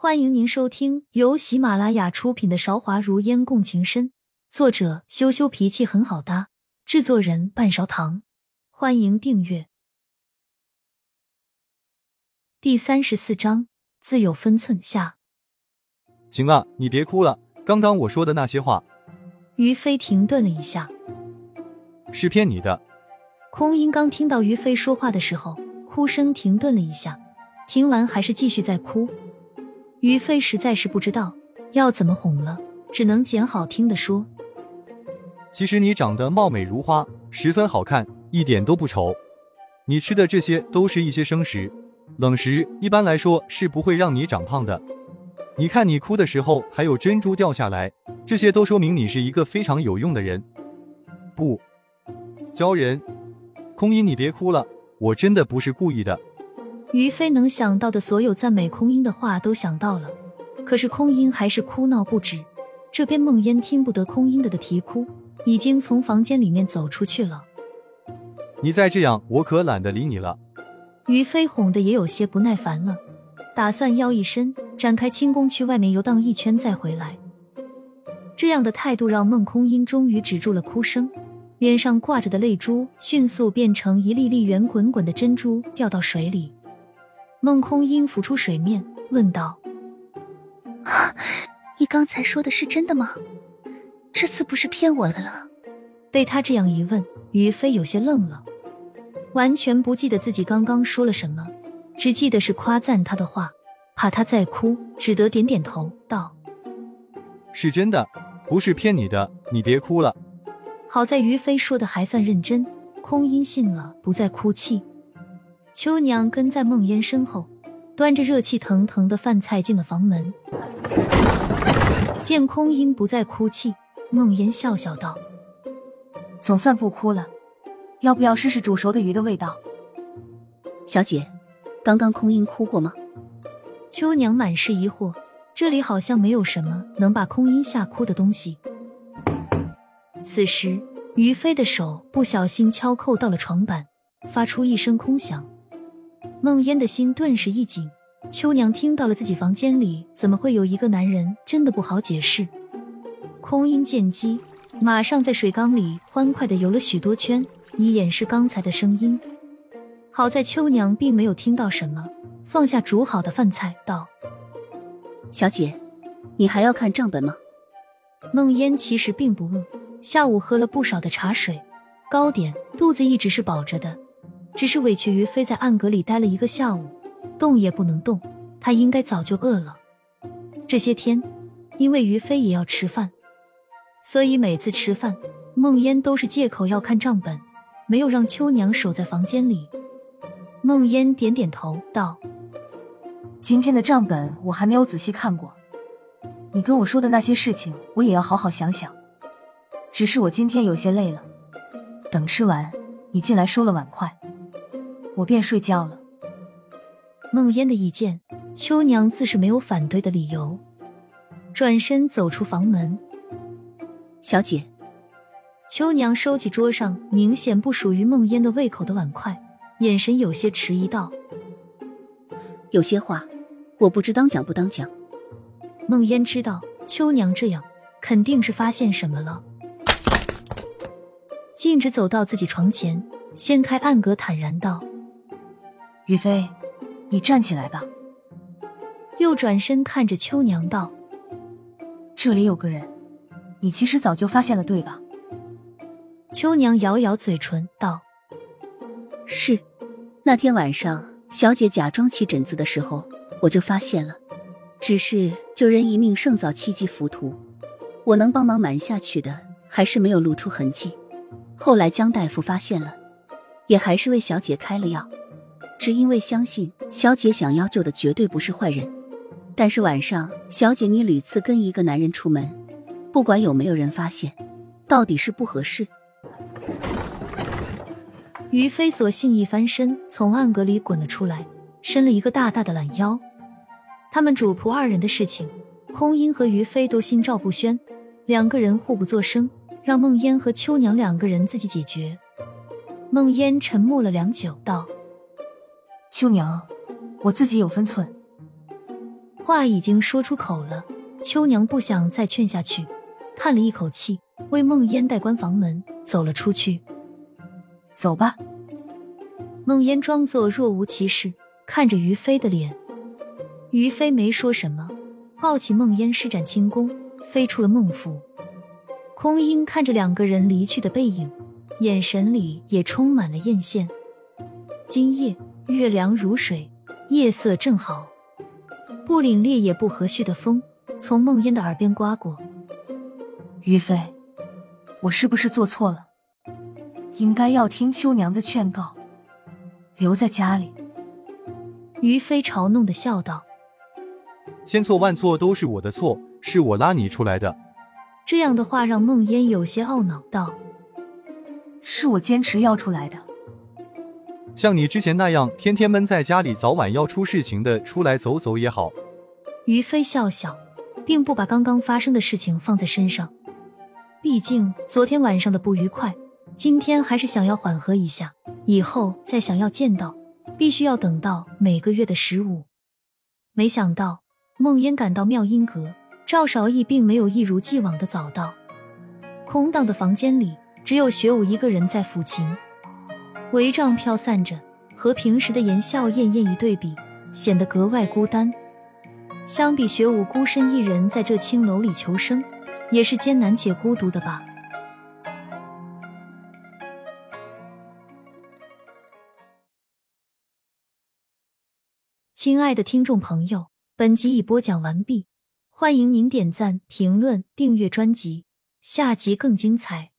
欢迎您收听由喜马拉雅出品的《韶华如烟共情深》，作者羞羞脾气很好搭，制作人半勺糖。欢迎订阅。第三十四章，自有分寸下。行了，你别哭了。刚刚我说的那些话，于飞停顿了一下，是骗你的。空音刚听到于飞说话的时候，哭声停顿了一下，听完还是继续在哭。于飞实在是不知道要怎么哄了，只能捡好听的说：“其实你长得貌美如花，十分好看，一点都不丑。你吃的这些都是一些生食，冷食一般来说是不会让你长胖的。你看你哭的时候还有珍珠掉下来，这些都说明你是一个非常有用的人。不，鲛人，空音，你别哭了，我真的不是故意的。”于飞能想到的所有赞美空音的话都想到了，可是空音还是哭闹不止。这边梦烟听不得空音的的啼哭，已经从房间里面走出去了。你再这样，我可懒得理你了。于飞哄得也有些不耐烦了，打算腰一伸，展开轻功去外面游荡一圈再回来。这样的态度让孟空音终于止住了哭声，脸上挂着的泪珠迅速变成一粒粒圆滚滚的珍珠，掉到水里。孟空音浮出水面，问道：“啊你刚才说的是真的吗？这次不是骗我的了？”被他这样一问，于飞有些愣了，完全不记得自己刚刚说了什么，只记得是夸赞他的话，怕他再哭，只得点点头道：“是真的，不是骗你的，你别哭了。”好在于飞说的还算认真，空音信了，不再哭泣。秋娘跟在梦烟身后，端着热气腾腾的饭菜进了房门。见空音不再哭泣，梦烟笑笑道：“总算不哭了，要不要试试煮熟的鱼的味道？”小姐，刚刚空音哭过吗？秋娘满是疑惑，这里好像没有什么能把空音吓哭的东西。此时，于飞的手不小心敲扣到了床板，发出一声空响。孟烟的心顿时一紧，秋娘听到了自己房间里怎么会有一个男人，真的不好解释。空音见机，马上在水缸里欢快的游了许多圈，以掩饰刚才的声音。好在秋娘并没有听到什么，放下煮好的饭菜，道：“小姐，你还要看账本吗？”孟烟其实并不饿，下午喝了不少的茶水、糕点，肚子一直是饱着的。只是委屈于飞在暗格里待了一个下午，动也不能动。他应该早就饿了。这些天，因为于飞也要吃饭，所以每次吃饭，孟烟都是借口要看账本，没有让秋娘守在房间里。孟烟点点头道：“今天的账本我还没有仔细看过，你跟我说的那些事情，我也要好好想想。只是我今天有些累了，等吃完，你进来收了碗筷。”我便睡觉了。孟烟的意见，秋娘自是没有反对的理由。转身走出房门，小姐。秋娘收起桌上明显不属于孟烟的胃口的碗筷，眼神有些迟疑道：“有些话，我不知当讲不当讲。”孟烟知道秋娘这样肯定是发现什么了，径直走到自己床前，掀开暗格，坦然道。于飞，你站起来吧。又转身看着秋娘道：“这里有个人，你其实早就发现了，对吧？”秋娘咬咬嘴唇道：“是，那天晚上小姐假装起疹子的时候，我就发现了。只是救人一命胜造七级浮屠，我能帮忙瞒下去的，还是没有露出痕迹。后来江大夫发现了，也还是为小姐开了药。”只因为相信小姐想要救的绝对不是坏人，但是晚上小姐你屡次跟一个男人出门，不管有没有人发现，到底是不合适。于飞索性一翻身，从暗格里滚了出来，伸了一个大大的懒腰。他们主仆二人的事情，空音和于飞都心照不宣，两个人互不作声，让梦烟和秋娘两个人自己解决。梦烟沉默了良久，道。秋娘，我自己有分寸。话已经说出口了，秋娘不想再劝下去，叹了一口气，为梦烟带关房门，走了出去。走吧。梦烟装作若无其事，看着于飞的脸。于飞没说什么，抱起梦烟，施展轻功，飞出了孟府。空音看着两个人离去的背影，眼神里也充满了艳羡。今夜月凉如水，夜色正好，不凛冽也不和煦的风从梦烟的耳边刮过。于飞，我是不是做错了？应该要听秋娘的劝告，留在家里。于飞嘲弄的笑道。千错万错都是我的错，是我拉你出来的。这样的话让梦烟有些懊恼道：“是我坚持要出来的。像你之前那样天天闷在家里，早晚要出事情的，出来走走也好。”于飞笑笑，并不把刚刚发生的事情放在身上。毕竟昨天晚上的不愉快，今天还是想要缓和一下。以后再想要见到，必须要等到每个月的十五。没想到。梦烟赶到妙音阁，赵少义并没有一如既往的早到。空荡的房间里，只有学武一个人在抚琴，帷帐飘散着，和平时的言笑晏晏一对比，显得格外孤单。相比学武孤身一人在这青楼里求生，也是艰难且孤独的吧。亲爱的听众朋友。本集已播讲完毕，欢迎您点赞、评论、订阅专辑，下集更精彩。